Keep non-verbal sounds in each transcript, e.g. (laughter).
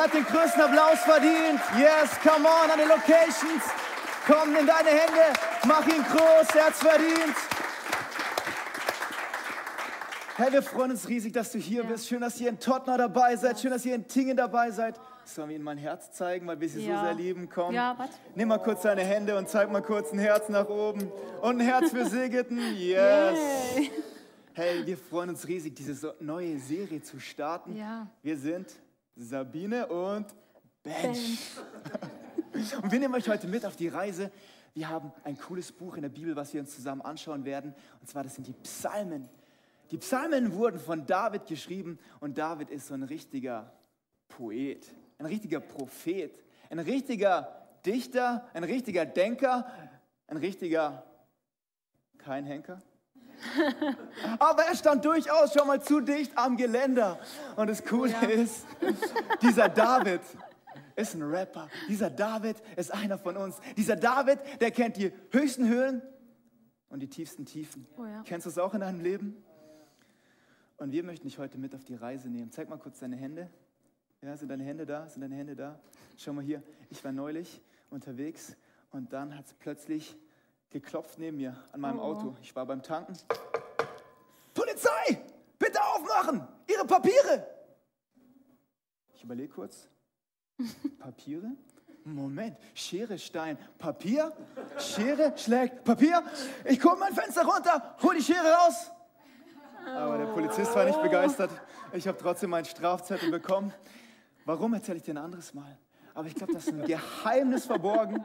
Er hat den größten Applaus verdient. Yes, come on, an den Locations. Komm in deine Hände, mach ihn groß, er hat's verdient. Hey, wir freuen uns riesig, dass du hier ja. bist. Schön, dass ihr in Tottenham dabei seid. Schön, dass ihr in Tingen dabei seid. Sollen wir ihnen mein Herz zeigen, weil wir sie ja. so sehr lieben? Komm, ja, nimm mal kurz deine Hände und zeig mal kurz ein Herz nach oben. Und ein Herz für (laughs) Sigeten. Yes. Yay. Hey, wir freuen uns riesig, diese neue Serie zu starten. Ja. Wir sind Sabine und Bench. (laughs) und wir nehmen euch heute mit auf die Reise. Wir haben ein cooles Buch in der Bibel, was wir uns zusammen anschauen werden. Und zwar, das sind die Psalmen. Die Psalmen wurden von David geschrieben und David ist so ein richtiger Poet, ein richtiger Prophet, ein richtiger Dichter, ein richtiger Denker, ein richtiger kein Henker. (laughs) Aber er stand durchaus schon mal zu dicht am Geländer. Und das Coole ja. ist, dieser David ist ein Rapper. Dieser David ist einer von uns. Dieser David, der kennt die höchsten Höhen und die tiefsten Tiefen. Oh ja. Kennst du es auch in deinem Leben? Und wir möchten dich heute mit auf die Reise nehmen. Zeig mal kurz deine Hände. Ja, sind deine Hände da? Sind deine Hände da? Schau mal hier. Ich war neulich unterwegs und dann hat es plötzlich geklopft neben mir an meinem oh. Auto. Ich war beim Tanken. Polizei! Bitte aufmachen! Ihre Papiere! Ich überlege kurz. (laughs) Papiere? Moment, Schere, Stein, Papier? Schere schlägt Papier? Ich gucke mein Fenster runter, hol die Schere raus. Aber der Polizist war nicht begeistert. Ich habe trotzdem meinen Strafzettel bekommen. Warum erzähle ich dir ein anderes Mal? Aber ich glaube, das ist ein Geheimnis verborgen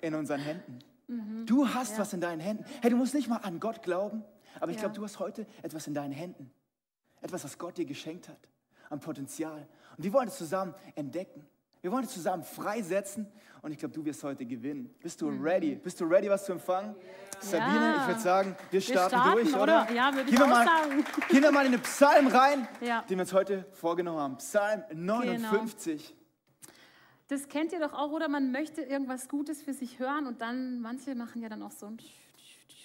in unseren Händen. Mhm. Du hast ja. was in deinen Händen. Hey, du musst nicht mal an Gott glauben, aber ich ja. glaube, du hast heute etwas in deinen Händen. Etwas, was Gott dir geschenkt hat, an Potenzial. Und wir wollen es zusammen entdecken. Wir wollen es zusammen freisetzen und ich glaube, du wirst heute gewinnen. Bist du mhm. ready? Bist du ready, was zu empfangen? Sabine, ja. ich würde sagen, wir starten, wir starten durch, oder? Ja, würde ich auch mal, sagen. Gehen wir mal in den Psalm rein, ja. den wir uns heute vorgenommen haben. Psalm 59. Genau. Das kennt ihr doch auch, oder? Man möchte irgendwas Gutes für sich hören und dann, manche machen ja dann auch so ein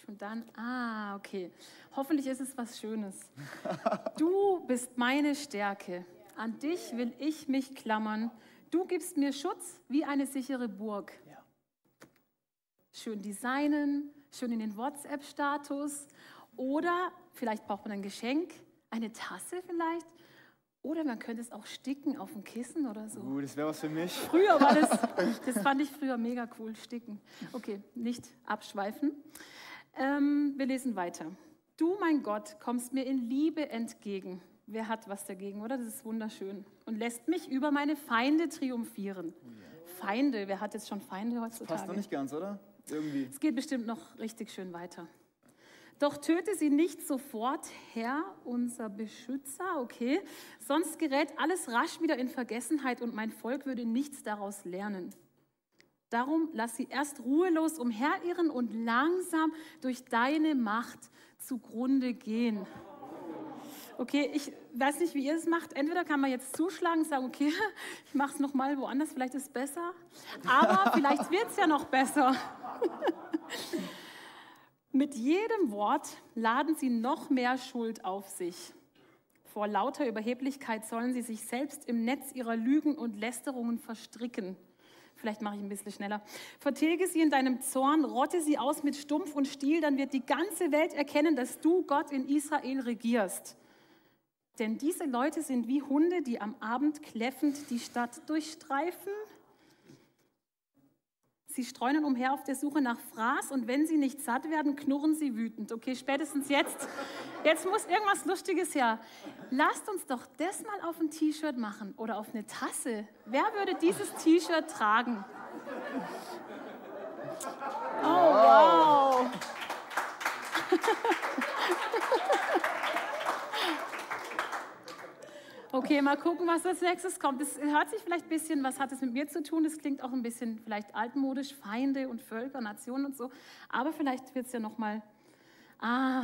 und dann, ah, okay. Hoffentlich ist es was Schönes. (laughs) Du bist meine Stärke. An dich will ich mich klammern. Du gibst mir Schutz wie eine sichere Burg. Schön designen, schön in den WhatsApp-Status. Oder vielleicht braucht man ein Geschenk, eine Tasse vielleicht. Oder man könnte es auch sticken auf ein Kissen oder so. Uh, das wäre was für mich. Früher war das, (laughs) das fand ich früher mega cool, sticken. Okay, nicht abschweifen. Ähm, wir lesen weiter. Du, mein Gott, kommst mir in Liebe entgegen. Wer hat was dagegen, oder? Das ist wunderschön. Und lässt mich über meine Feinde triumphieren. Feinde, wer hat jetzt schon Feinde heutzutage? Das passt noch nicht ganz, oder? Irgendwie. Es geht bestimmt noch richtig schön weiter. Doch töte sie nicht sofort, Herr, unser Beschützer, okay? Sonst gerät alles rasch wieder in Vergessenheit und mein Volk würde nichts daraus lernen. Darum lass sie erst ruhelos umherirren und langsam durch deine Macht zugrunde gehen. Okay, ich weiß nicht, wie ihr es macht. Entweder kann man jetzt zuschlagen und sagen, okay, (laughs) ich mache es nochmal woanders, vielleicht ist es besser. Aber (laughs) vielleicht wird es ja noch besser. (laughs) Mit jedem Wort laden sie noch mehr Schuld auf sich. Vor lauter Überheblichkeit sollen sie sich selbst im Netz ihrer Lügen und Lästerungen verstricken. Vielleicht mache ich ein bisschen schneller. Vertilge sie in deinem Zorn, rotte sie aus mit Stumpf und Stiel, dann wird die ganze Welt erkennen, dass du Gott in Israel regierst. Denn diese Leute sind wie Hunde, die am Abend kläffend die Stadt durchstreifen Sie streunen umher auf der Suche nach Fraß und wenn sie nicht satt werden, knurren sie wütend. Okay, spätestens jetzt, jetzt muss irgendwas Lustiges her. Lasst uns doch das mal auf ein T-Shirt machen oder auf eine Tasse. Wer würde dieses T-Shirt tragen? Oh, wow. (laughs) Okay, mal gucken, was als nächstes kommt. Es hört sich vielleicht ein bisschen, was hat es mit mir zu tun? Es klingt auch ein bisschen vielleicht altmodisch, Feinde und Völker, Nationen und so. Aber vielleicht wird es ja noch mal. Ah,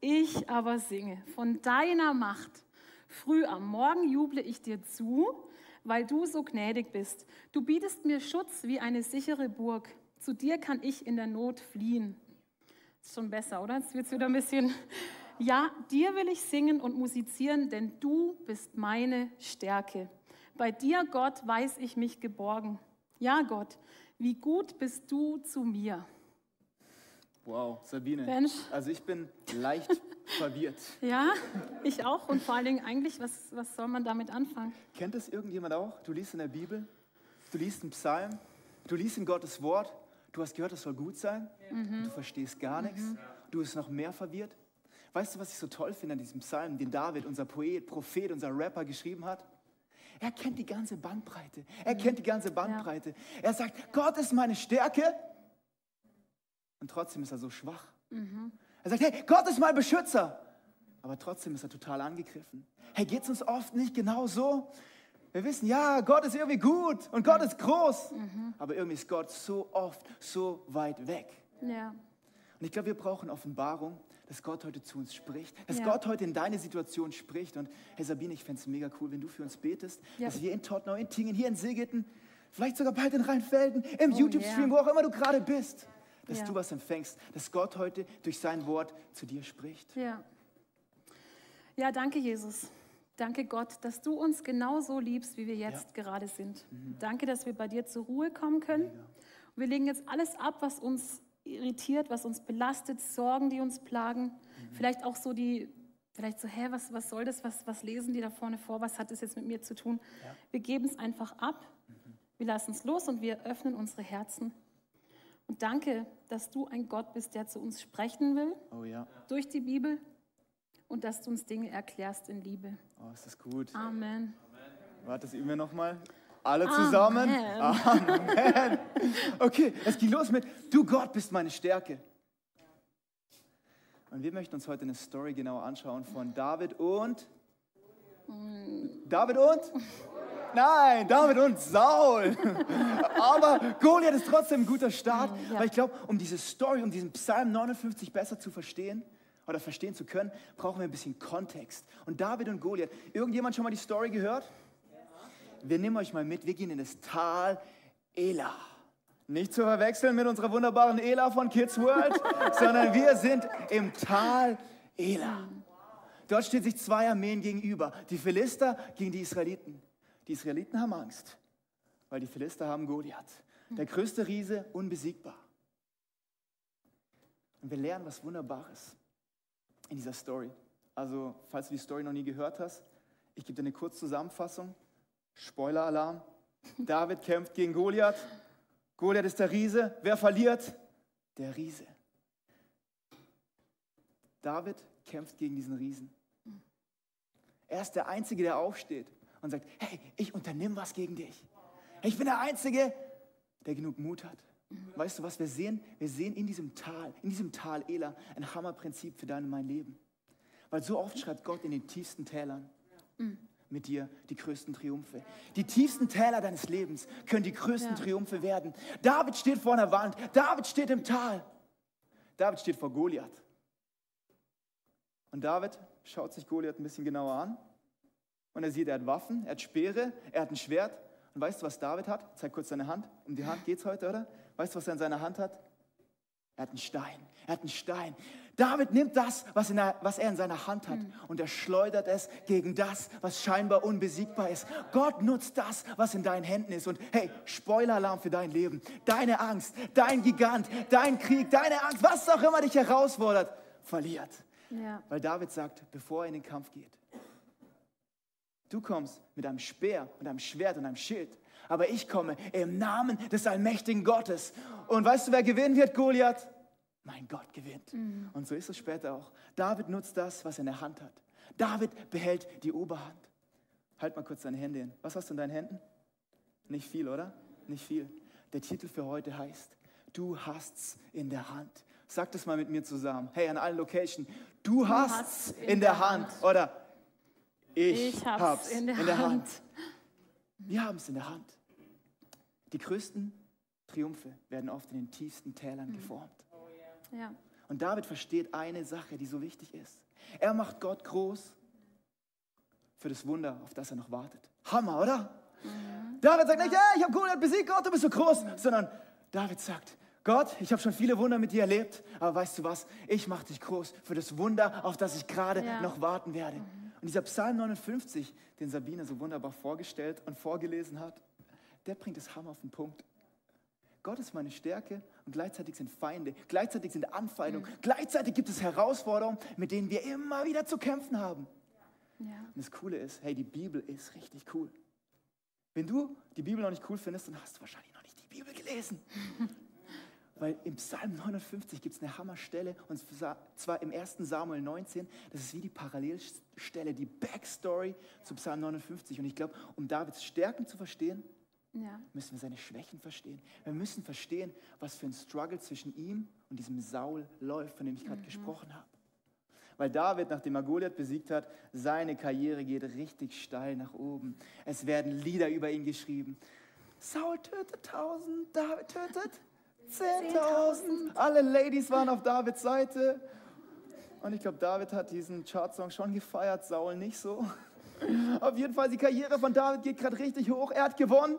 ich aber singe von deiner Macht. Früh am Morgen juble ich dir zu, weil du so gnädig bist. Du bietest mir Schutz wie eine sichere Burg. Zu dir kann ich in der Not fliehen. Ist schon besser, oder? Jetzt wird es wieder ein bisschen Ja, dir will ich singen und musizieren, denn du bist meine Stärke. Bei dir, Gott, weiß ich mich geborgen. Ja, Gott, wie gut bist du zu mir. Wow, Sabine. Mensch. Also ich bin leicht (laughs) verwirrt. Ja, ich auch. Und vor allen Dingen eigentlich, was, was soll man damit anfangen? Kennt das irgendjemand auch? Du liest in der Bibel, du liest einen Psalm, du liest in Gottes Wort, du hast gehört, das soll gut sein, mhm. du verstehst gar nichts, mhm. du bist noch mehr verwirrt. Weißt du, was ich so toll finde an diesem Psalm, den David, unser Poet, Prophet, unser Rapper geschrieben hat? Er kennt die ganze Bandbreite. Er kennt die ganze Bandbreite. Ja. Er sagt, Gott ist meine Stärke. Und trotzdem ist er so schwach. Mhm. Er sagt, hey, Gott ist mein Beschützer. Aber trotzdem ist er total angegriffen. Hey, geht es uns oft nicht genau so? Wir wissen, ja, Gott ist irgendwie gut und Gott ist groß. Mhm. Aber irgendwie ist Gott so oft so weit weg. Ja. Und ich glaube, wir brauchen Offenbarung, dass Gott heute zu uns spricht, dass ja. Gott heute in deine Situation spricht. Und hey Sabine, ich fände es mega cool, wenn du für uns betest, ja. dass wir in Tottenau, in Tingen, hier in Segeten, vielleicht sogar bald in Rheinfelden, im oh, YouTube-Stream, yeah. wo auch immer du gerade bist, dass ja. du was empfängst, dass Gott heute durch sein Wort zu dir spricht. Ja, ja danke Jesus. Danke Gott, dass du uns genauso liebst, wie wir jetzt gerade sind. Mhm. Danke, dass wir bei dir zur Ruhe kommen können. wir legen jetzt alles ab, was uns irritiert, was uns belastet, Sorgen, die uns plagen. Mhm. Vielleicht auch so die, vielleicht so, hä, was, was soll das, was, was lesen die da vorne vor, was hat das jetzt mit mir zu tun? Ja. Wir geben es einfach ab, mhm. wir lassen es los und wir öffnen unsere Herzen. Und danke, dass du ein Gott bist, der zu uns sprechen will, oh, ja. durch die Bibel und dass du uns Dinge erklärst in Liebe. Oh, ist das gut. Amen. Warte, das üben wir nochmal. Alle zusammen. Amen. Amen. Okay, es geht los mit, du Gott bist meine Stärke. Und wir möchten uns heute eine Story genau anschauen von David und... David und? Nein, David und Saul. Aber Goliath ist trotzdem ein guter Start, ja. weil ich glaube, um diese Story, um diesen Psalm 59 besser zu verstehen oder verstehen zu können, brauchen wir ein bisschen Kontext. Und David und Goliath, irgendjemand schon mal die Story gehört? Wir nehmen euch mal mit, wir gehen in das Tal Ela. Nicht zu verwechseln mit unserer wunderbaren Ela von Kids World, (laughs) sondern wir sind im Tal Ela. Dort steht sich zwei Armeen gegenüber, die Philister gegen die Israeliten. Die Israeliten haben Angst, weil die Philister haben Goliath, der größte Riese, unbesiegbar. Und wir lernen was Wunderbares in dieser Story. Also, falls du die Story noch nie gehört hast, ich gebe dir eine Kurzzusammenfassung. Spoiler-Alarm. David kämpft gegen Goliath. Goliath ist der Riese. Wer verliert? Der Riese. David kämpft gegen diesen Riesen. Er ist der Einzige, der aufsteht und sagt, hey, ich unternehme was gegen dich. Ich bin der Einzige, der genug Mut hat. Weißt du, was wir sehen? Wir sehen in diesem Tal, in diesem Tal Ela, ein Hammerprinzip für dein und mein Leben. Weil so oft schreibt Gott in den tiefsten Tälern. Mit dir die größten Triumphe. Die tiefsten Täler deines Lebens können die größten ja. Triumphe werden. David steht vor einer Wand, David steht im Tal. David steht vor Goliath. Und David schaut sich Goliath ein bisschen genauer an und er sieht, er hat Waffen, er hat Speere, er hat ein Schwert. Und weißt du, was David hat? Zeig kurz seine Hand. Um die Hand geht es heute, oder? Weißt du, was er in seiner Hand hat? Er hat einen Stein. Er hat einen Stein. David nimmt das, was, er, was er in seiner Hand hat, mhm. und er schleudert es gegen das, was scheinbar unbesiegbar ist. Gott nutzt das, was in deinen Händen ist. Und hey, Spoiler-Alarm für dein Leben. Deine Angst, dein Gigant, dein Krieg, deine Angst, was auch immer dich herausfordert, verliert. Ja. Weil David sagt, bevor er in den Kampf geht, du kommst mit einem Speer, mit einem Schwert und einem Schild. Aber ich komme im Namen des allmächtigen Gottes. Und weißt du, wer gewinnen wird, Goliath? mein Gott gewinnt. Mhm. Und so ist es später auch. David nutzt das, was er in der Hand hat. David behält die Oberhand. Halt mal kurz deine Hände hin. Was hast du in deinen Händen? Nicht viel, oder? Nicht viel. Der Titel für heute heißt, du hast's in der Hand. Sag das mal mit mir zusammen. Hey, an allen Locations. Du, du hast's in, in der, Hand. Hand. Oder ich, ich hab's, hab's, in der, in der Hand. Hand. Wir haben es in der Hand. Die größten Triumphe werden oft in den tiefsten Tälern mhm. geformt. Ja. Und David versteht eine Sache, die so wichtig ist. Er macht Gott groß für das Wunder, auf das er noch wartet. Hammer, oder? Mhm. David sagt nicht, hey, ich habe Goliath besiegt, Gott, du bist so groß, mhm. sondern David sagt, Gott, ich habe schon viele Wunder mit dir erlebt, aber weißt du was? Ich mache dich groß für das Wunder, auf das ich gerade ja. noch warten werde. Mhm. Und dieser Psalm 59, den Sabine so wunderbar vorgestellt und vorgelesen hat, der bringt es Hammer auf den Punkt. Gott ist meine Stärke und gleichzeitig sind Feinde, gleichzeitig sind Anfeindungen, mhm. gleichzeitig gibt es Herausforderungen, mit denen wir immer wieder zu kämpfen haben. Ja. Und das Coole ist, hey, die Bibel ist richtig cool. Wenn du die Bibel noch nicht cool findest, dann hast du wahrscheinlich noch nicht die Bibel gelesen. (laughs) Weil im Psalm 59 gibt es eine Hammerstelle, und zwar im 1. Samuel 19. Das ist wie die Parallelstelle, die Backstory zu Psalm 59. Und ich glaube, um Davids Stärken zu verstehen, ja. müssen wir seine Schwächen verstehen. Wir müssen verstehen, was für ein Struggle zwischen ihm und diesem Saul läuft, von dem ich gerade mhm. gesprochen habe. Weil David, nachdem er Goliath besiegt hat, seine Karriere geht richtig steil nach oben. Es werden Lieder über ihn geschrieben. Saul tötet tausend, David tötet 10.000. Alle Ladies waren auf Davids Seite. Und ich glaube, David hat diesen Chartsong schon gefeiert, Saul nicht so. (laughs) Auf jeden Fall, die Karriere von David geht gerade richtig hoch. Er hat gewonnen.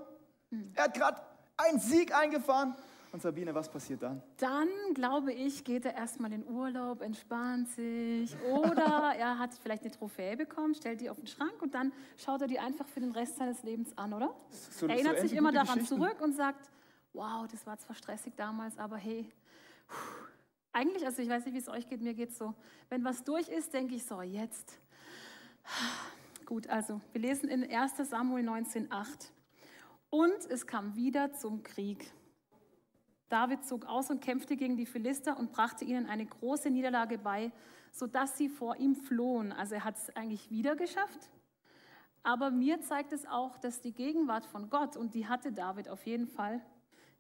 Er hat gerade einen Sieg eingefahren. Und Sabine, was passiert dann? Dann, glaube ich, geht er erstmal in Urlaub, entspannt sich. Oder (laughs) er hat vielleicht eine Trophäe bekommen, stellt die auf den Schrank und dann schaut er die einfach für den Rest seines Lebens an, oder? So, Erinnert so sich immer daran zurück und sagt, wow, das war zwar stressig damals, aber hey, eigentlich, also ich weiß nicht, wie es euch geht, mir geht es so, wenn was durch ist, denke ich so, jetzt. Gut, also wir lesen in 1 Samuel 19,8. Und es kam wieder zum Krieg. David zog aus und kämpfte gegen die Philister und brachte ihnen eine große Niederlage bei, sodass sie vor ihm flohen. Also er hat es eigentlich wieder geschafft. Aber mir zeigt es auch, dass die Gegenwart von Gott, und die hatte David auf jeden Fall,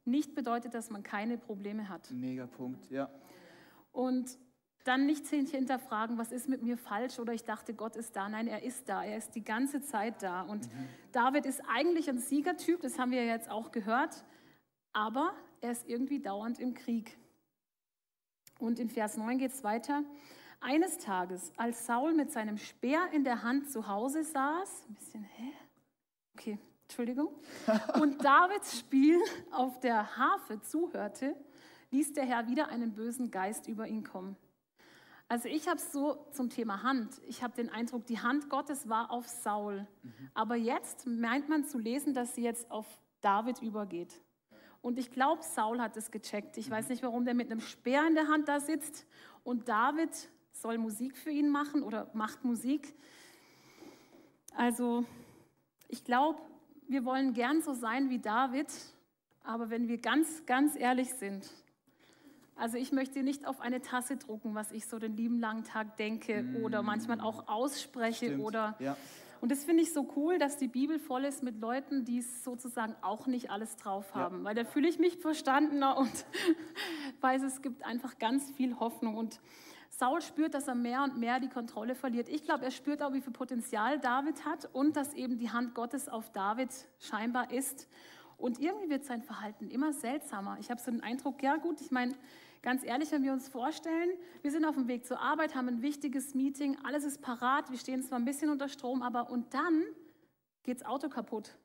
nicht bedeutet, dass man keine Probleme hat. Mega Punkt, ja. Und dann nicht hinterfragen, was ist mit mir falsch oder ich dachte, Gott ist da. Nein, er ist da. Er ist die ganze Zeit da. Und mhm. David ist eigentlich ein Siegertyp, das haben wir jetzt auch gehört, aber er ist irgendwie dauernd im Krieg. Und in Vers 9 geht es weiter. Eines Tages, als Saul mit seinem Speer in der Hand zu Hause saß, ein bisschen, hä? Okay, Entschuldigung, (laughs) und Davids Spiel auf der Harfe zuhörte, ließ der Herr wieder einen bösen Geist über ihn kommen. Also ich habe es so zum Thema Hand. Ich habe den Eindruck, die Hand Gottes war auf Saul. Mhm. Aber jetzt meint man zu lesen, dass sie jetzt auf David übergeht. Und ich glaube, Saul hat es gecheckt. Ich mhm. weiß nicht, warum der mit einem Speer in der Hand da sitzt und David soll Musik für ihn machen oder macht Musik. Also ich glaube, wir wollen gern so sein wie David, aber wenn wir ganz, ganz ehrlich sind, also ich möchte nicht auf eine Tasse drucken, was ich so den lieben langen Tag denke mm. oder manchmal auch ausspreche Stimmt. oder ja. und das finde ich so cool, dass die Bibel voll ist mit Leuten, die sozusagen auch nicht alles drauf haben, ja. weil da fühle ich mich verstandener (laughs) und weiß es gibt einfach ganz viel Hoffnung und Saul spürt, dass er mehr und mehr die Kontrolle verliert. Ich glaube, er spürt auch, wie viel Potenzial David hat und dass eben die Hand Gottes auf David scheinbar ist. Und irgendwie wird sein Verhalten immer seltsamer. Ich habe so den Eindruck, ja gut, ich meine, ganz ehrlich, wenn wir uns vorstellen, wir sind auf dem Weg zur Arbeit, haben ein wichtiges Meeting, alles ist parat, wir stehen zwar ein bisschen unter Strom, aber und dann geht das Auto kaputt.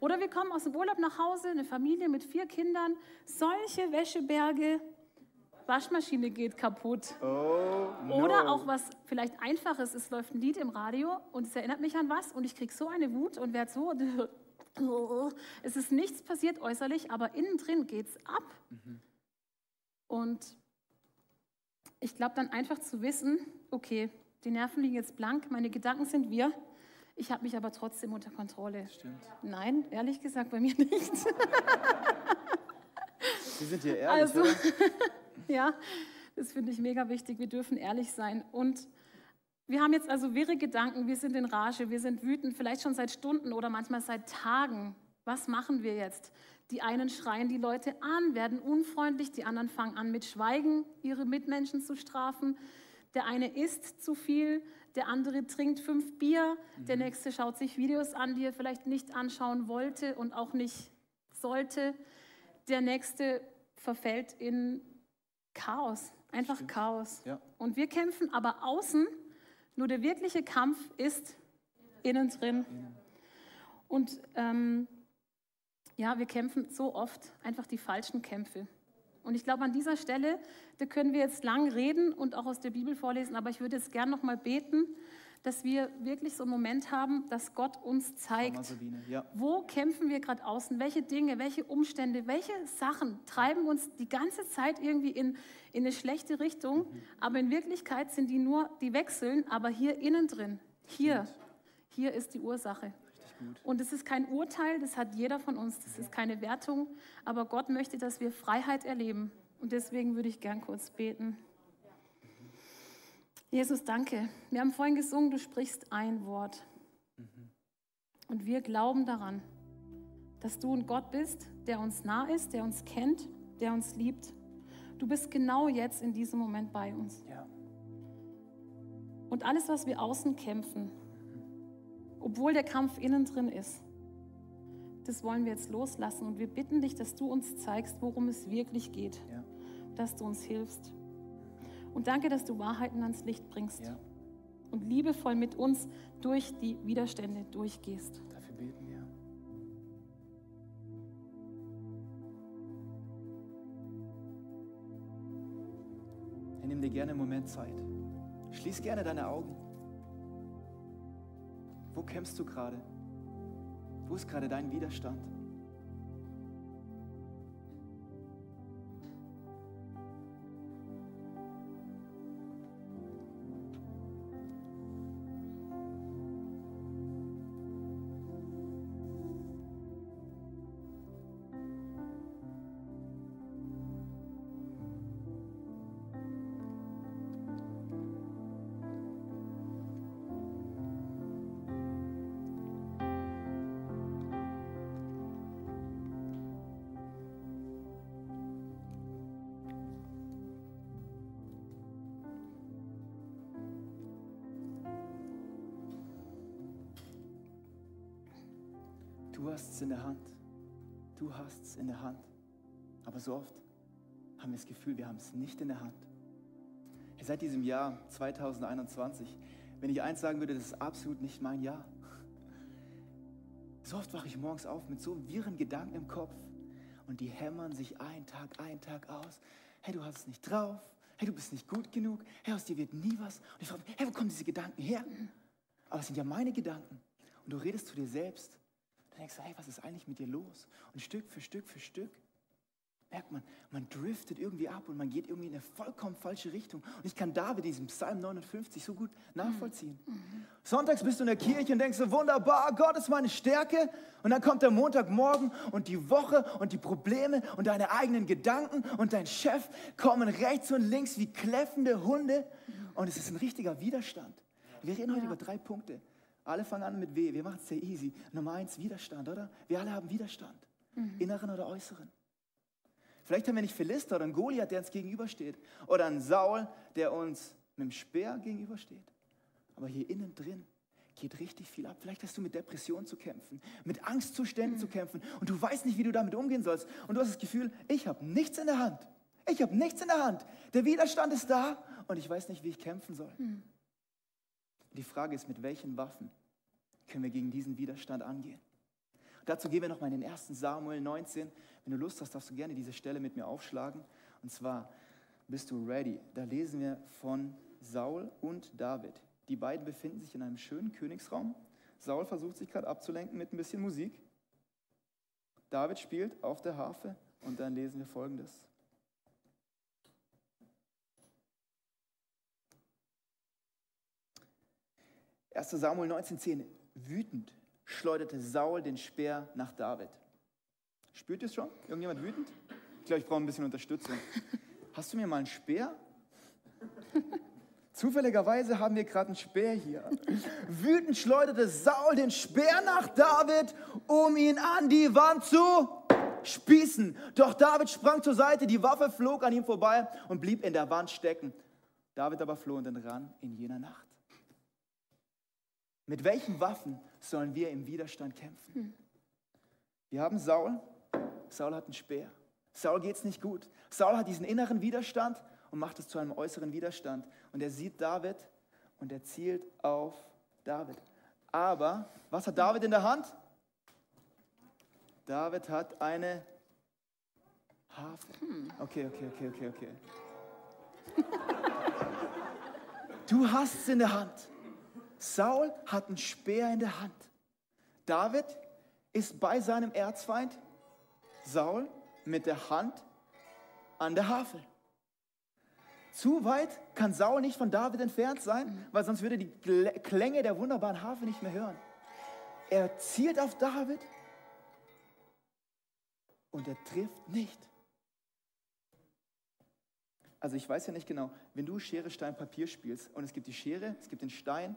Oder wir kommen aus dem Urlaub nach Hause, eine Familie mit vier Kindern, solche Wäscheberge, Waschmaschine geht kaputt. Oh, no. Oder auch was vielleicht Einfaches, es läuft ein Lied im Radio und es erinnert mich an was und ich kriege so eine Wut und werde so, (laughs) es ist nichts passiert äußerlich, aber innen drin geht es ab. Mhm. Und ich glaube dann einfach zu wissen, okay, die Nerven liegen jetzt blank, meine Gedanken sind wir, ich habe mich aber trotzdem unter Kontrolle. Stimmt. Nein, ehrlich gesagt, bei mir nicht. (laughs) Sie sind hier ehrlich, also? (laughs) Ja, das finde ich mega wichtig. Wir dürfen ehrlich sein. Und wir haben jetzt also wirre Gedanken, wir sind in Rage, wir sind wütend, vielleicht schon seit Stunden oder manchmal seit Tagen. Was machen wir jetzt? Die einen schreien die Leute an, werden unfreundlich, die anderen fangen an mit Schweigen ihre Mitmenschen zu strafen. Der eine isst zu viel, der andere trinkt fünf Bier, mhm. der nächste schaut sich Videos an, die er vielleicht nicht anschauen wollte und auch nicht sollte. Der nächste verfällt in Chaos, einfach Stimmt. Chaos. Ja. Und wir kämpfen aber außen, nur der wirkliche Kampf ist innen drin. Und ähm, ja, wir kämpfen so oft einfach die falschen Kämpfe. Und ich glaube, an dieser Stelle, da können wir jetzt lang reden und auch aus der Bibel vorlesen, aber ich würde jetzt gern noch mal beten, dass wir wirklich so einen Moment haben, dass Gott uns zeigt, ja. wo kämpfen wir gerade außen, welche Dinge, welche Umstände, welche Sachen treiben uns die ganze Zeit irgendwie in, in eine schlechte Richtung, mhm. aber in Wirklichkeit sind die nur, die wechseln, aber hier innen drin, hier, hier ist die Ursache. Und es ist kein Urteil, das hat jeder von uns, das ist keine Wertung, aber Gott möchte, dass wir Freiheit erleben. Und deswegen würde ich gern kurz beten. Jesus, danke. Wir haben vorhin gesungen, du sprichst ein Wort. Und wir glauben daran, dass du ein Gott bist, der uns nah ist, der uns kennt, der uns liebt. Du bist genau jetzt in diesem Moment bei uns. Ja. Und alles, was wir außen kämpfen, obwohl der Kampf innen drin ist. Das wollen wir jetzt loslassen und wir bitten dich, dass du uns zeigst, worum es wirklich geht, ja. dass du uns hilfst. Und danke, dass du Wahrheiten ans Licht bringst ja. und liebevoll mit uns durch die Widerstände durchgehst. Dafür beten wir. nimm dir gerne einen Moment Zeit. Schließ gerne deine Augen. Wo kämpfst du gerade? Wo ist gerade dein Widerstand? Du hast es in der Hand. Du hast es in der Hand. Aber so oft haben wir das Gefühl, wir haben es nicht in der Hand. Seit diesem Jahr 2021, wenn ich eins sagen würde, das ist absolut nicht mein Jahr. So oft wache ich morgens auf mit so wirren Gedanken im Kopf und die hämmern sich ein Tag ein, Tag aus. Hey, du hast es nicht drauf. Hey, du bist nicht gut genug. Hey, aus dir wird nie was. Und ich frage mich, hey, wo kommen diese Gedanken her? Aber es sind ja meine Gedanken. Und du redest zu dir selbst dann denkst du, hey, was ist eigentlich mit dir los? Und Stück für Stück für Stück merkt man, man driftet irgendwie ab und man geht irgendwie in eine vollkommen falsche Richtung. Und ich kann David diesen Psalm 59 so gut nachvollziehen. Mhm. Sonntags bist du in der Kirche und denkst so, wunderbar, Gott ist meine Stärke. Und dann kommt der Montagmorgen und die Woche und die Probleme und deine eigenen Gedanken und dein Chef kommen rechts und links wie kläffende Hunde. Und es ist ein richtiger Widerstand. Wir reden heute ja. über drei Punkte. Alle fangen an mit W. Wir machen es sehr easy. Nummer eins, Widerstand, oder? Wir alle haben Widerstand. Mhm. Inneren oder äußeren. Vielleicht haben wir nicht Philister oder einen Goliath, der uns gegenübersteht. Oder einen Saul, der uns mit dem Speer gegenübersteht. Aber hier innen drin geht richtig viel ab. Vielleicht hast du mit Depressionen zu kämpfen, mit Angstzuständen mhm. zu kämpfen und du weißt nicht, wie du damit umgehen sollst. Und du hast das Gefühl, ich habe nichts in der Hand. Ich habe nichts in der Hand. Der Widerstand ist da und ich weiß nicht, wie ich kämpfen soll. Mhm. Die Frage ist, mit welchen Waffen können wir gegen diesen Widerstand angehen? Und dazu gehen wir nochmal in den 1. Samuel 19. Wenn du Lust hast, darfst du gerne diese Stelle mit mir aufschlagen. Und zwar bist du ready. Da lesen wir von Saul und David. Die beiden befinden sich in einem schönen Königsraum. Saul versucht sich gerade abzulenken mit ein bisschen Musik. David spielt auf der Harfe und dann lesen wir folgendes. 1 Samuel 19,10. Wütend schleuderte Saul den Speer nach David. Spürt ihr es schon? Irgendjemand wütend? Ich glaube, ich brauche ein bisschen Unterstützung. Hast du mir mal einen Speer? (laughs) Zufälligerweise haben wir gerade einen Speer hier. Wütend schleuderte Saul den Speer nach David, um ihn an die Wand zu spießen. Doch David sprang zur Seite, die Waffe flog an ihm vorbei und blieb in der Wand stecken. David aber floh und entrann in jener Nacht. Mit welchen Waffen sollen wir im Widerstand kämpfen? Hm. Wir haben Saul. Saul hat einen Speer. Saul geht es nicht gut. Saul hat diesen inneren Widerstand und macht es zu einem äußeren Widerstand. Und er sieht David und er zielt auf David. Aber was hat David in der Hand? David hat eine Harfe. Okay, okay, okay, okay, okay. (laughs) Du hast es in der Hand. Saul hat einen Speer in der Hand. David ist bei seinem Erzfeind Saul mit der Hand an der Harfe. Zu weit kann Saul nicht von David entfernt sein, weil sonst würde die Klänge der wunderbaren Harfe nicht mehr hören. Er zielt auf David und er trifft nicht. Also ich weiß ja nicht genau, wenn du Schere, Stein, Papier spielst und es gibt die Schere, es gibt den Stein,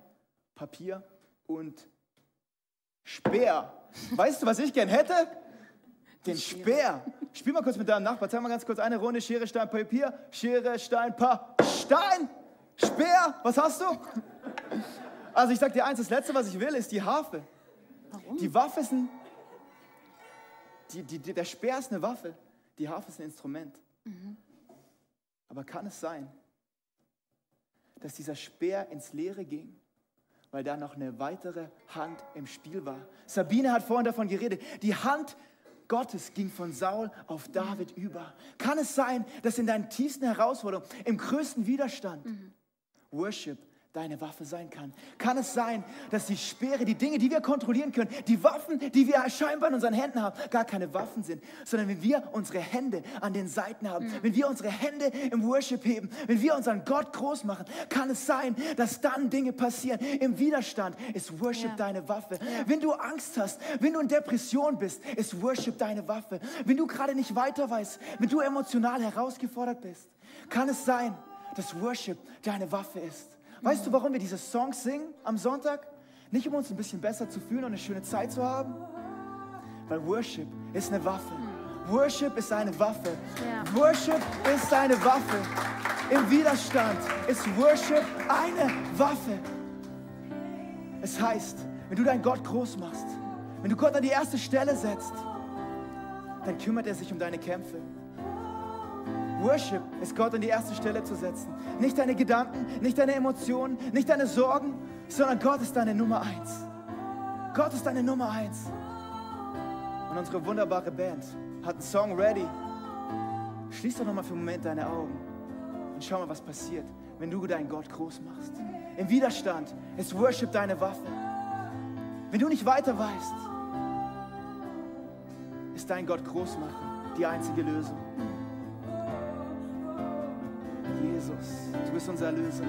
Papier und Speer. Weißt du, was ich gern hätte? Den Speer. Spiel mal kurz mit deinem Nachbar. Zeig mal ganz kurz eine Runde Schere, Stein, Papier. Schere, Stein, Pa. Stein! Speer! Was hast du? Also ich sag dir eins, das Letzte, was ich will, ist die Harfe. Warum? Die Waffe ist ein... Die, die, der Speer ist eine Waffe. Die Harfe ist ein Instrument. Mhm. Aber kann es sein, dass dieser Speer ins Leere ging weil da noch eine weitere Hand im Spiel war. Sabine hat vorhin davon geredet. Die Hand Gottes ging von Saul auf David über. Kann es sein, dass in deinen tiefsten Herausforderungen, im größten Widerstand, mhm. Worship deine Waffe sein kann. Kann es sein, dass die Speere, die Dinge, die wir kontrollieren können, die Waffen, die wir scheinbar in unseren Händen haben, gar keine Waffen sind, sondern wenn wir unsere Hände an den Seiten haben, mhm. wenn wir unsere Hände im Worship heben, wenn wir unseren Gott groß machen, kann es sein, dass dann Dinge passieren. Im Widerstand ist Worship ja. deine Waffe. Ja. Wenn du Angst hast, wenn du in Depression bist, ist Worship deine Waffe. Wenn du gerade nicht weiter weißt, wenn du emotional herausgefordert bist, kann es sein, dass Worship deine Waffe ist. Weißt du, warum wir diese Songs singen am Sonntag? Nicht um uns ein bisschen besser zu fühlen und eine schöne Zeit zu haben, weil Worship ist eine Waffe. Worship ist eine Waffe. Ja. Worship ist eine Waffe. Im Widerstand ist Worship eine Waffe. Es heißt, wenn du deinen Gott groß machst, wenn du Gott an die erste Stelle setzt, dann kümmert er sich um deine Kämpfe. Worship ist Gott an die erste Stelle zu setzen. Nicht deine Gedanken, nicht deine Emotionen, nicht deine Sorgen, sondern Gott ist deine Nummer eins. Gott ist deine Nummer eins. Und unsere wunderbare Band hat einen Song ready. Schließ doch nochmal für einen Moment deine Augen und schau mal, was passiert, wenn du deinen Gott groß machst. Im Widerstand ist Worship deine Waffe. Wenn du nicht weiter weißt, ist dein Gott groß machen die einzige Lösung. Jesus. Du bist unser Erlöser.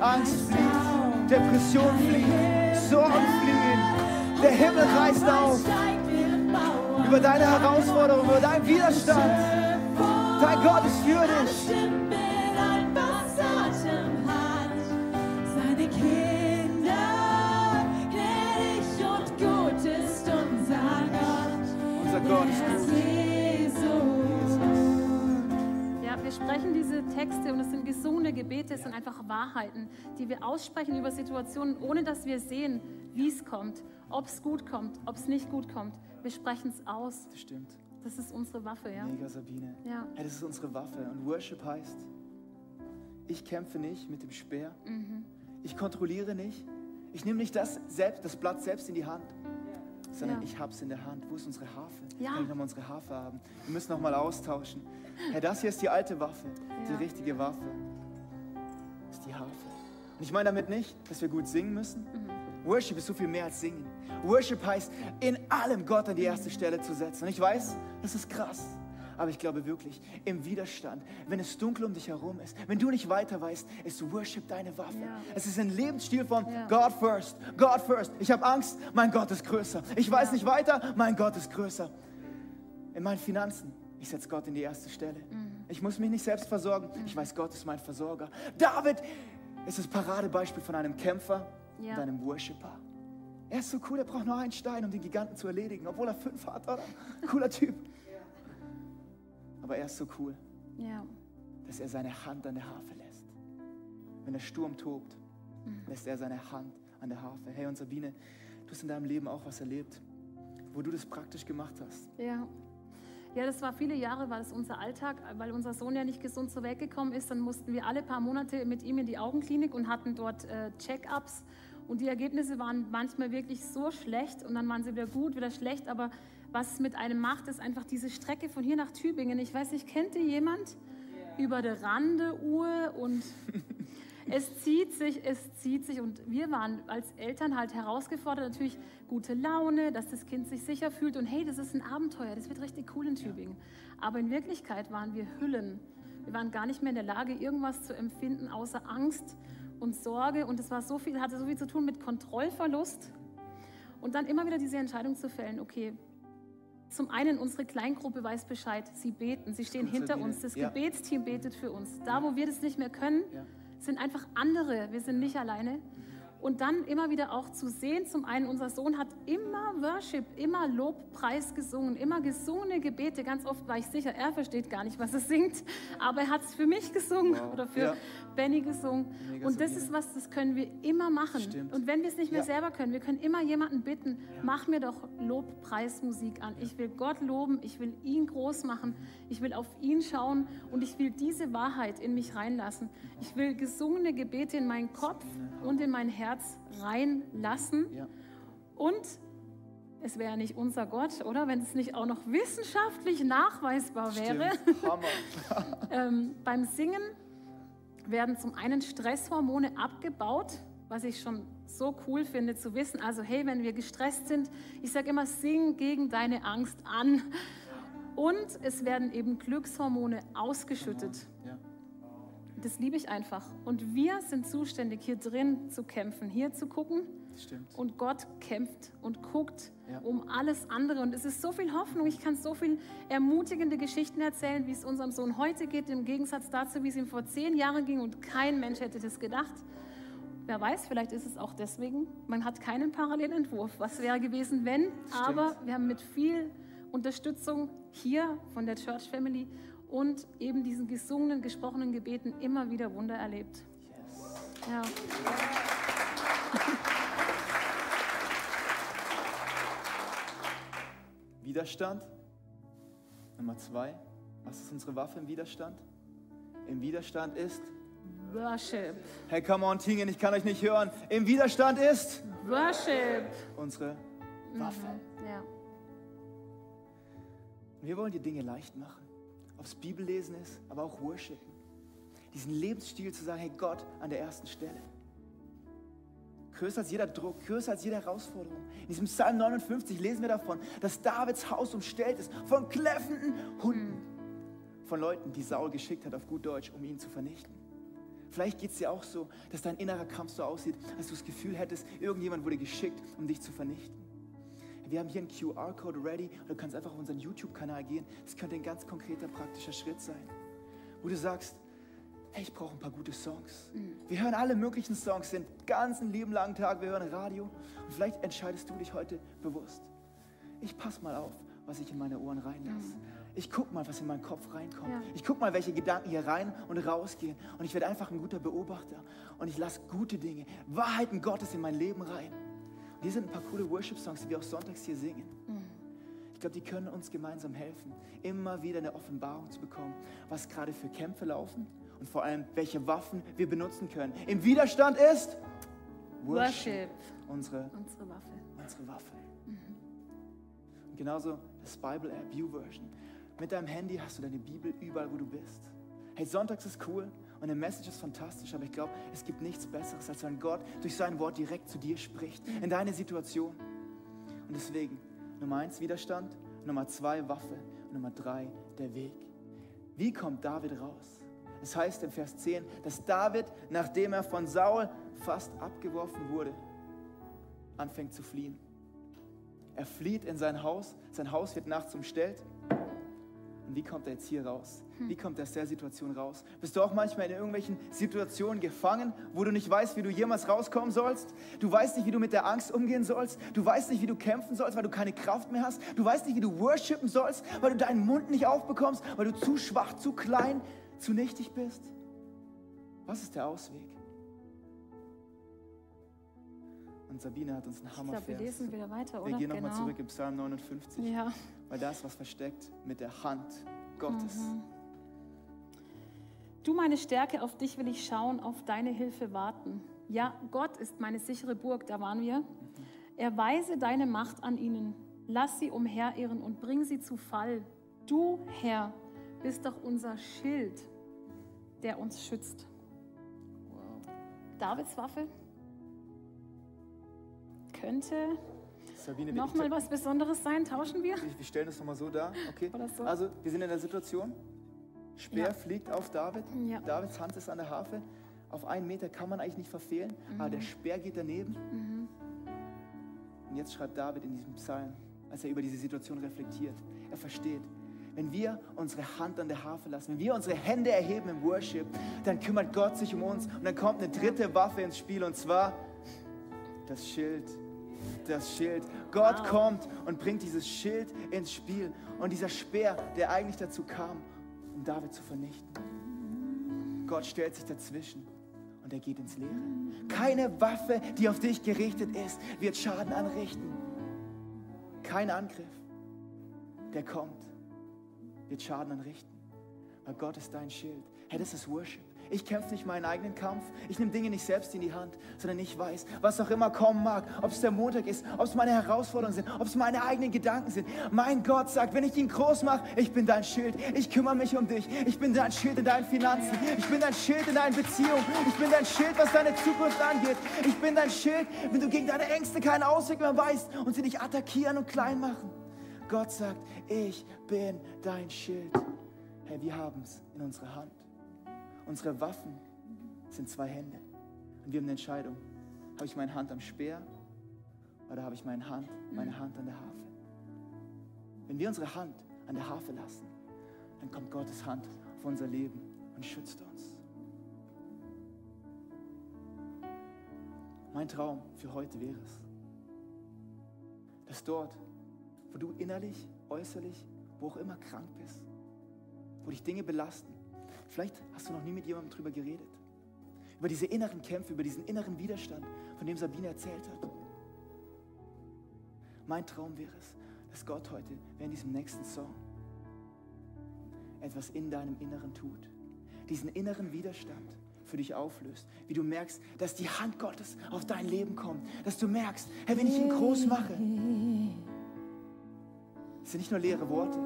Angst fliegt, Depression fliegt, Sorgen fliehen. Der Himmel reißt auf über deine Herausforderung, über deinen Widerstand. Dein Gott ist für sprechen diese Texte und es sind gesungene Gebete, es sind einfach Wahrheiten, die wir aussprechen über Situationen, ohne dass wir sehen, wie es kommt, ob es gut kommt, ob es nicht gut kommt. Wir sprechen es aus. Das stimmt. Das ist unsere Waffe, ja. Mega, Sabine. Ja. ja. Das ist unsere Waffe. Und Worship heißt, ich kämpfe nicht mit dem Speer. Mhm. Ich kontrolliere nicht. Ich nehme nicht das, selbst, das Blatt selbst in die Hand, sondern ja. ich habe es in der Hand. Wo ist unsere Harfe? Ja. Kann ich nochmal unsere Harfe haben? Wir müssen nochmal austauschen. Herr, das hier ist die alte Waffe. Die richtige Waffe ist die Harfe. Und ich meine damit nicht, dass wir gut singen müssen. Mhm. Worship ist so viel mehr als singen. Worship heißt, in allem Gott an die erste Stelle zu setzen. Und ich weiß, das ist krass. Aber ich glaube wirklich, im Widerstand, wenn es dunkel um dich herum ist, wenn du nicht weiter weißt, ist Worship deine Waffe. Ja. Es ist ein Lebensstil von ja. God first, God first. Ich habe Angst, mein Gott ist größer. Ich weiß ja. nicht weiter, mein Gott ist größer. In meinen Finanzen, ich setze Gott in die erste Stelle. Mhm. Ich muss mich nicht selbst versorgen. Ich weiß, Gott ist mein Versorger. David ist das Paradebeispiel von einem Kämpfer ja. und einem Worshipper. Er ist so cool, er braucht nur einen Stein, um den Giganten zu erledigen, obwohl er fünf hat, oder? Cooler Typ. Aber er ist so cool, ja. dass er seine Hand an der Harfe lässt. Wenn der Sturm tobt, mhm. lässt er seine Hand an der Harfe. Hey, und Sabine, du hast in deinem Leben auch was erlebt, wo du das praktisch gemacht hast. Ja. Ja, das war viele Jahre, war das unser Alltag, weil unser Sohn ja nicht gesund zur Welt gekommen ist. Dann mussten wir alle paar Monate mit ihm in die Augenklinik und hatten dort äh, Check-ups. Und die Ergebnisse waren manchmal wirklich so schlecht und dann waren sie wieder gut, wieder schlecht. Aber was es mit einem macht, ist einfach diese Strecke von hier nach Tübingen. Ich weiß nicht, kennt ihr jemand? Yeah. Über der Randeuhr und (laughs) es zieht sich, es zieht sich. Und wir waren als Eltern halt herausgefordert, natürlich gute Laune, dass das Kind sich sicher fühlt und hey, das ist ein Abenteuer, das wird richtig cool in Tübingen. Aber in Wirklichkeit waren wir Hüllen. Wir waren gar nicht mehr in der Lage, irgendwas zu empfinden, außer Angst und Sorge. Und es war so viel, hatte so viel zu tun mit Kontrollverlust. Und dann immer wieder diese Entscheidung zu fällen, okay, zum einen unsere Kleingruppe weiß Bescheid, sie beten, sie stehen hinter uns, das ja. Gebetsteam betet für uns. Da, wo wir das nicht mehr können, ja. Sind einfach andere, wir sind nicht alleine. Und dann immer wieder auch zu sehen, zum einen, unser Sohn hat immer Worship, immer Lobpreis gesungen, immer gesungene Gebete. Ganz oft war ich sicher, er versteht gar nicht, was er singt, aber er hat es für mich gesungen wow. oder für ja. Benny gesungen. Mega und das ist was, das können wir immer machen. Stimmt. Und wenn wir es nicht mehr ja. selber können, wir können immer jemanden bitten, ja. mach mir doch Lobpreismusik an. Ich will Gott loben, ich will ihn groß machen, ich will auf ihn schauen und ich will diese Wahrheit in mich reinlassen. Ich will gesungene Gebete in meinen Kopf und in mein Herz reinlassen. Und es wäre nicht unser Gott, oder? Wenn es nicht auch noch wissenschaftlich nachweisbar wäre. (laughs) ähm, beim Singen werden zum einen Stresshormone abgebaut, was ich schon so cool finde zu wissen. Also hey, wenn wir gestresst sind, ich sage immer, sing gegen deine Angst an. Und es werden eben Glückshormone ausgeschüttet. Das liebe ich einfach. Und wir sind zuständig, hier drin zu kämpfen, hier zu gucken. Stimmt. Und Gott kämpft und guckt ja. um alles andere. Und es ist so viel Hoffnung. Ich kann so viel ermutigende Geschichten erzählen, wie es unserem Sohn heute geht, im Gegensatz dazu, wie es ihm vor zehn Jahren ging. Und kein Mensch hätte das gedacht. Wer weiß, vielleicht ist es auch deswegen. Man hat keinen Parallelentwurf. Was wäre gewesen, wenn? Stimmt. Aber wir haben mit viel Unterstützung hier von der Church Family und eben diesen gesungenen, gesprochenen Gebeten immer wieder Wunder erlebt. Yes. Ja. (laughs) Widerstand. Nummer zwei. Was ist unsere Waffe im Widerstand? Im Widerstand ist Worship. Hey, come on, Tingen, ich kann euch nicht hören. Im Widerstand ist Worship. Unsere Waffe. Mhm, ja. Wir wollen die Dinge leicht machen. Ob es Bibellesen ist, aber auch Worshipen. Diesen Lebensstil zu sagen, hey Gott an der ersten Stelle. Größer als jeder Druck, größer als jede Herausforderung. In diesem Psalm 59 lesen wir davon, dass Davids Haus umstellt ist von kläffenden Hunden. Von Leuten, die Saul geschickt hat, auf gut Deutsch, um ihn zu vernichten. Vielleicht geht es dir auch so, dass dein innerer Kampf so aussieht, als du das Gefühl hättest, irgendjemand wurde geschickt, um dich zu vernichten. Wir haben hier einen QR-Code ready und du kannst einfach auf unseren YouTube-Kanal gehen. Das könnte ein ganz konkreter, praktischer Schritt sein, wo du sagst, hey, ich brauche ein paar gute Songs. Mhm. Wir hören alle möglichen Songs den ganzen lieben langen Tag. Wir hören Radio. Und vielleicht entscheidest du dich heute bewusst. Ich passe mal auf, was ich in meine Ohren reinlasse. Mhm. Ich gucke mal, was in meinen Kopf reinkommt. Ja. Ich gucke mal, welche Gedanken hier rein und rausgehen. Und ich werde einfach ein guter Beobachter. Und ich lasse gute Dinge, Wahrheiten Gottes in mein Leben rein. Hier sind ein paar coole Worship-Songs, die wir auch sonntags hier singen. Mhm. Ich glaube, die können uns gemeinsam helfen, immer wieder eine Offenbarung zu bekommen, was gerade für Kämpfe laufen und vor allem, welche Waffen wir benutzen können. Im Widerstand ist Worship, Unsere, unsere Waffe. Unsere Waffe. Mhm. Und genauso das Bible App, U-Version. Mit deinem Handy hast du deine Bibel überall, wo du bist. Hey, Sonntags ist cool und eine Message ist fantastisch, aber ich glaube, es gibt nichts Besseres, als wenn Gott durch sein Wort direkt zu dir spricht, mhm. in deine Situation. Und deswegen, Nummer eins, Widerstand, Nummer zwei, Waffe, Nummer drei, der Weg. Wie kommt David raus? Es heißt im Vers 10, dass David, nachdem er von Saul fast abgeworfen wurde, anfängt zu fliehen. Er flieht in sein Haus, sein Haus wird nachts umstellt wie kommt er jetzt hier raus? Wie kommt er aus der Situation raus? Bist du auch manchmal in irgendwelchen Situationen gefangen, wo du nicht weißt, wie du jemals rauskommen sollst? Du weißt nicht, wie du mit der Angst umgehen sollst? Du weißt nicht, wie du kämpfen sollst, weil du keine Kraft mehr hast? Du weißt nicht, wie du worshipen sollst, weil du deinen Mund nicht aufbekommst, weil du zu schwach, zu klein, zu nichtig bist? Was ist der Ausweg? Und Sabine hat uns einen Hammer Ich glaube, wir lesen wieder weiter, oder? Wir gehen nochmal genau. zurück im Psalm 59. Ja. Weil da ist was versteckt mit der Hand Gottes. Mhm. Du meine Stärke, auf dich will ich schauen, auf deine Hilfe warten. Ja, Gott ist meine sichere Burg, da waren wir. Erweise deine Macht an ihnen. Lass sie umherirren und bring sie zu Fall. Du, Herr, bist doch unser Schild, der uns schützt. Wow. Davids Waffe könnte Sabine, nochmal was Besonderes sein. Tauschen wir? Wir stellen das nochmal so dar. Okay. So? Also, wir sind in der Situation. Speer ja. fliegt auf David. Ja. Davids Hand ist an der Harfe. Auf einen Meter kann man eigentlich nicht verfehlen, mhm. aber der Speer geht daneben. Mhm. Und jetzt schreibt David in diesem Psalm, als er über diese Situation reflektiert, er versteht, wenn wir unsere Hand an der Harfe lassen, wenn wir unsere Hände erheben im Worship, dann kümmert Gott sich um uns und dann kommt eine dritte Waffe ins Spiel und zwar das Schild. Das Schild. Gott wow. kommt und bringt dieses Schild ins Spiel. Und dieser Speer, der eigentlich dazu kam, um David zu vernichten. Gott stellt sich dazwischen und er geht ins Leere. Keine Waffe, die auf dich gerichtet ist, wird Schaden anrichten. Kein Angriff, der kommt, wird Schaden anrichten. Weil Gott ist dein Schild. Hey, das ist Worship. Ich kämpfe nicht meinen eigenen Kampf. Ich nehme Dinge nicht selbst in die Hand, sondern ich weiß, was auch immer kommen mag, ob es der Montag ist, ob es meine Herausforderungen sind, ob es meine eigenen Gedanken sind. Mein Gott sagt, wenn ich ihn groß mache, ich bin dein Schild. Ich kümmere mich um dich. Ich bin dein Schild in deinen Finanzen. Ich bin dein Schild in deinen Beziehungen. Ich bin dein Schild, was deine Zukunft angeht. Ich bin dein Schild, wenn du gegen deine Ängste keinen Ausweg mehr weißt und sie dich attackieren und klein machen. Gott sagt, ich bin dein Schild. Hey, wir haben es in unserer Hand. Unsere Waffen sind zwei Hände. Und wir haben eine Entscheidung. Habe ich meine Hand am Speer oder habe ich meine Hand, meine Hand an der Harfe? Wenn wir unsere Hand an der Harfe lassen, dann kommt Gottes Hand auf unser Leben und schützt uns. Mein Traum für heute wäre es, dass dort, wo du innerlich, äußerlich, wo auch immer krank bist, wo dich Dinge belasten, Vielleicht hast du noch nie mit jemandem darüber geredet. Über diese inneren Kämpfe, über diesen inneren Widerstand, von dem Sabine erzählt hat. Mein Traum wäre es, dass Gott heute während diesem nächsten Song etwas in deinem Inneren tut. Diesen inneren Widerstand für dich auflöst. Wie du merkst, dass die Hand Gottes auf dein Leben kommt. Dass du merkst, hey, wenn ich ihn groß mache, es sind nicht nur leere Worte,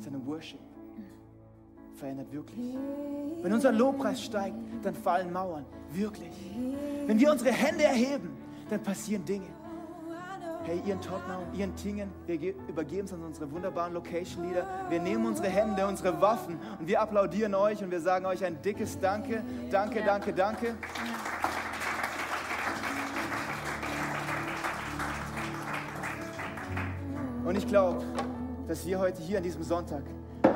sondern Worship verändert wirklich. Wenn unser Lobpreis steigt, dann fallen Mauern. Wirklich. Wenn wir unsere Hände erheben, dann passieren Dinge. Hey, ihr in Tottenham, ihr in Tingen, wir übergeben es an unsere wunderbaren Location-Leader. Wir nehmen unsere Hände, unsere Waffen und wir applaudieren euch und wir sagen euch ein dickes Danke, danke, danke, danke. Und ich glaube, dass wir heute hier an diesem Sonntag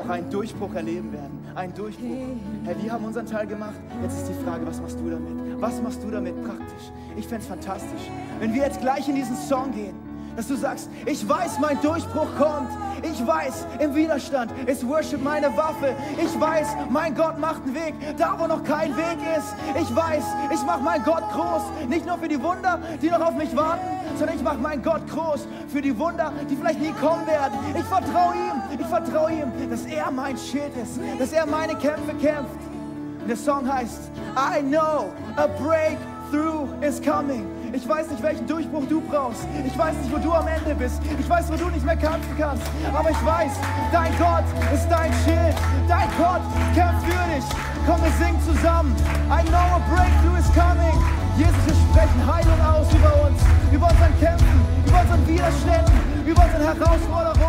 auch einen Durchbruch erleben werden. Ein Durchbruch. Herr, wir haben unseren Teil gemacht. Jetzt ist die Frage, was machst du damit? Was machst du damit praktisch? Ich fände es fantastisch, wenn wir jetzt gleich in diesen Song gehen, dass du sagst, ich weiß, mein Durchbruch kommt. Ich weiß, im Widerstand ist Worship meine Waffe. Ich weiß, mein Gott macht einen Weg, da wo noch kein Weg ist. Ich weiß, ich mache meinen Gott groß. Nicht nur für die Wunder, die noch auf mich warten, sondern ich mache meinen Gott groß für die Wunder, die vielleicht nie kommen werden. Ich vertraue ihm, ich vertraue ihm, dass er mein Schild ist, dass er meine Kämpfe kämpft. Und der Song heißt, I know a breakthrough is coming. Ich weiß nicht, welchen Durchbruch du brauchst. Ich weiß nicht, wo du am Ende bist. Ich weiß, wo du nicht mehr kämpfen kannst. Aber ich weiß, dein Gott ist dein Schild. Dein Gott kämpft für dich. Komm, wir singen zusammen. I know a breakthrough is coming. Jesus, wir sprechen Heilung aus über uns, über unseren Kämpfen, über unseren Widerständen, über unsere Herausforderungen.